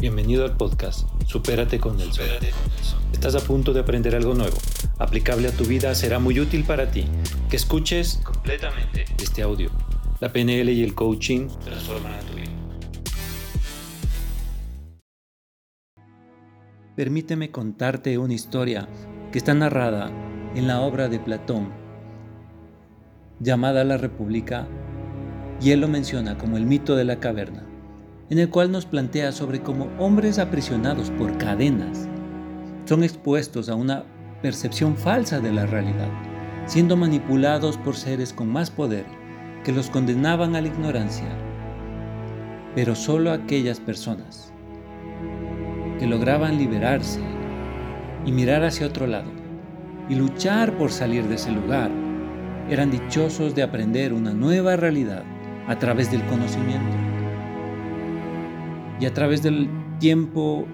Bienvenido al podcast Supérate con Nelson. Estás a punto de aprender algo nuevo, aplicable a tu vida, será muy útil para ti. Que escuches completamente este audio. La PNL y el coaching transforman a tu vida. Permíteme contarte una historia que está narrada en la obra de Platón, llamada La República, y él lo menciona como el mito de la caverna en el cual nos plantea sobre cómo hombres aprisionados por cadenas son expuestos a una percepción falsa de la realidad, siendo manipulados por seres con más poder que los condenaban a la ignorancia. Pero solo aquellas personas que lograban liberarse y mirar hacia otro lado y luchar por salir de ese lugar eran dichosos de aprender una nueva realidad a través del conocimiento y a través del tiempo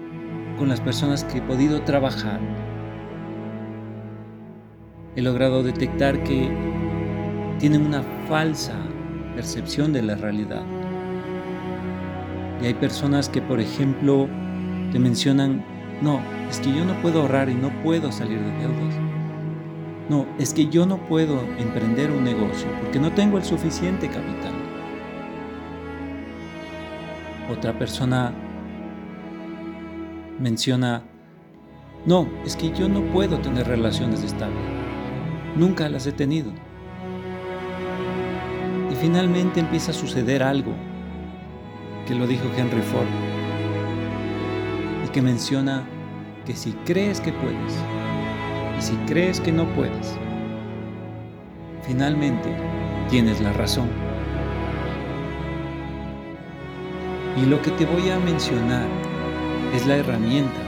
con las personas que he podido trabajar, he logrado detectar que tienen una falsa percepción de la realidad. Y hay personas que, por ejemplo, te mencionan, no, es que yo no puedo ahorrar y no puedo salir de deudas. No, es que yo no puedo emprender un negocio porque no tengo el suficiente capital. Otra persona menciona, no, es que yo no puedo tener relaciones estables. Nunca las he tenido. Y finalmente empieza a suceder algo que lo dijo Henry Ford y que menciona que si crees que puedes y si crees que no puedes, finalmente tienes la razón. Y lo que te voy a mencionar es la herramienta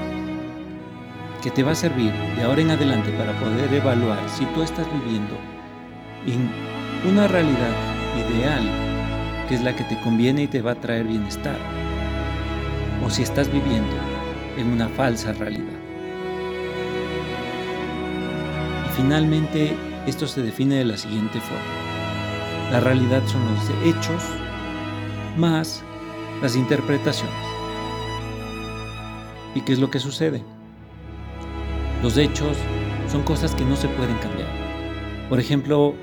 que te va a servir de ahora en adelante para poder evaluar si tú estás viviendo en una realidad ideal, que es la que te conviene y te va a traer bienestar, o si estás viviendo en una falsa realidad. Y finalmente, esto se define de la siguiente forma. La realidad son los hechos más las interpretaciones. ¿Y qué es lo que sucede? Los hechos son cosas que no se pueden cambiar. Por ejemplo,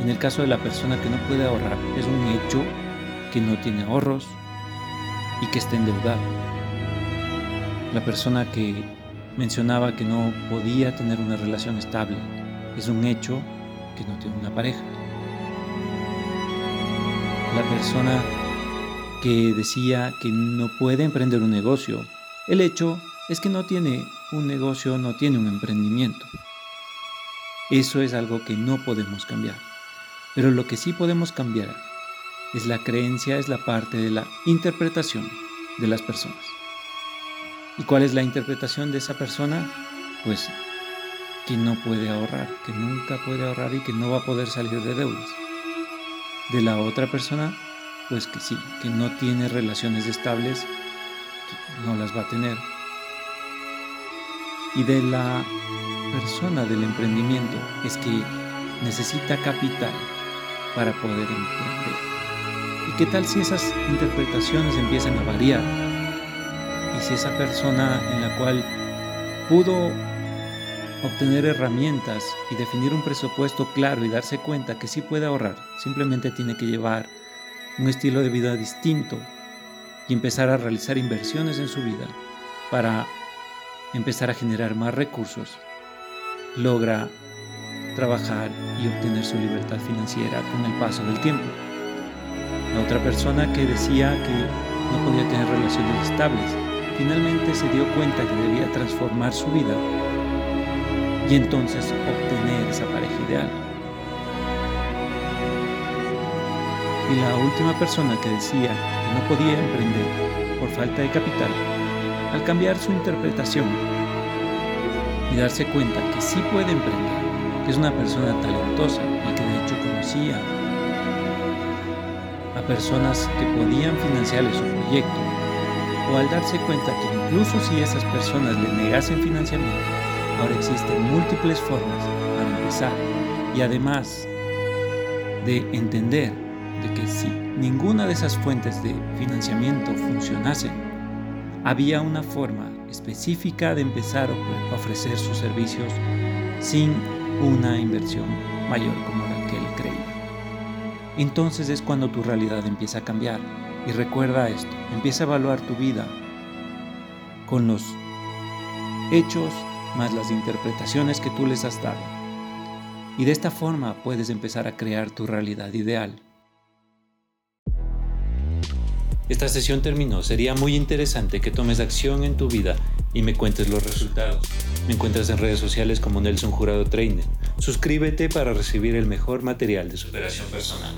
en el caso de la persona que no puede ahorrar, es un hecho que no tiene ahorros y que está endeudado. La persona que mencionaba que no podía tener una relación estable, es un hecho que no tiene una pareja. La persona que decía que no puede emprender un negocio. El hecho es que no tiene un negocio, no tiene un emprendimiento. Eso es algo que no podemos cambiar. Pero lo que sí podemos cambiar es la creencia, es la parte de la interpretación de las personas. ¿Y cuál es la interpretación de esa persona? Pues que no puede ahorrar, que nunca puede ahorrar y que no va a poder salir de deudas. De la otra persona, pues que sí, que no tiene relaciones estables, no las va a tener. Y de la persona del emprendimiento es que necesita capital para poder emprender. ¿Y qué tal si esas interpretaciones empiezan a variar? Y si esa persona en la cual pudo obtener herramientas y definir un presupuesto claro y darse cuenta que sí puede ahorrar, simplemente tiene que llevar un estilo de vida distinto y empezar a realizar inversiones en su vida para empezar a generar más recursos, logra trabajar y obtener su libertad financiera con el paso del tiempo. La otra persona que decía que no podía tener relaciones estables, finalmente se dio cuenta que debía transformar su vida y entonces obtener esa pareja ideal. Y la última persona que decía que no podía emprender por falta de capital, al cambiar su interpretación y darse cuenta que sí puede emprender, que es una persona talentosa y que de hecho conocía a personas que podían financiarle su proyecto, o al darse cuenta que incluso si esas personas le negasen financiamiento, ahora existen múltiples formas para empezar y además de entender de que si ninguna de esas fuentes de financiamiento funcionase, había una forma específica de empezar a ofrecer sus servicios sin una inversión mayor como la que él creía. Entonces es cuando tu realidad empieza a cambiar. Y recuerda esto, empieza a evaluar tu vida con los hechos más las interpretaciones que tú les has dado. Y de esta forma puedes empezar a crear tu realidad ideal. Esta sesión terminó. Sería muy interesante que tomes acción en tu vida y me cuentes los resultados. Me encuentras en redes sociales como Nelson Jurado Trainer. Suscríbete para recibir el mejor material de superación personal.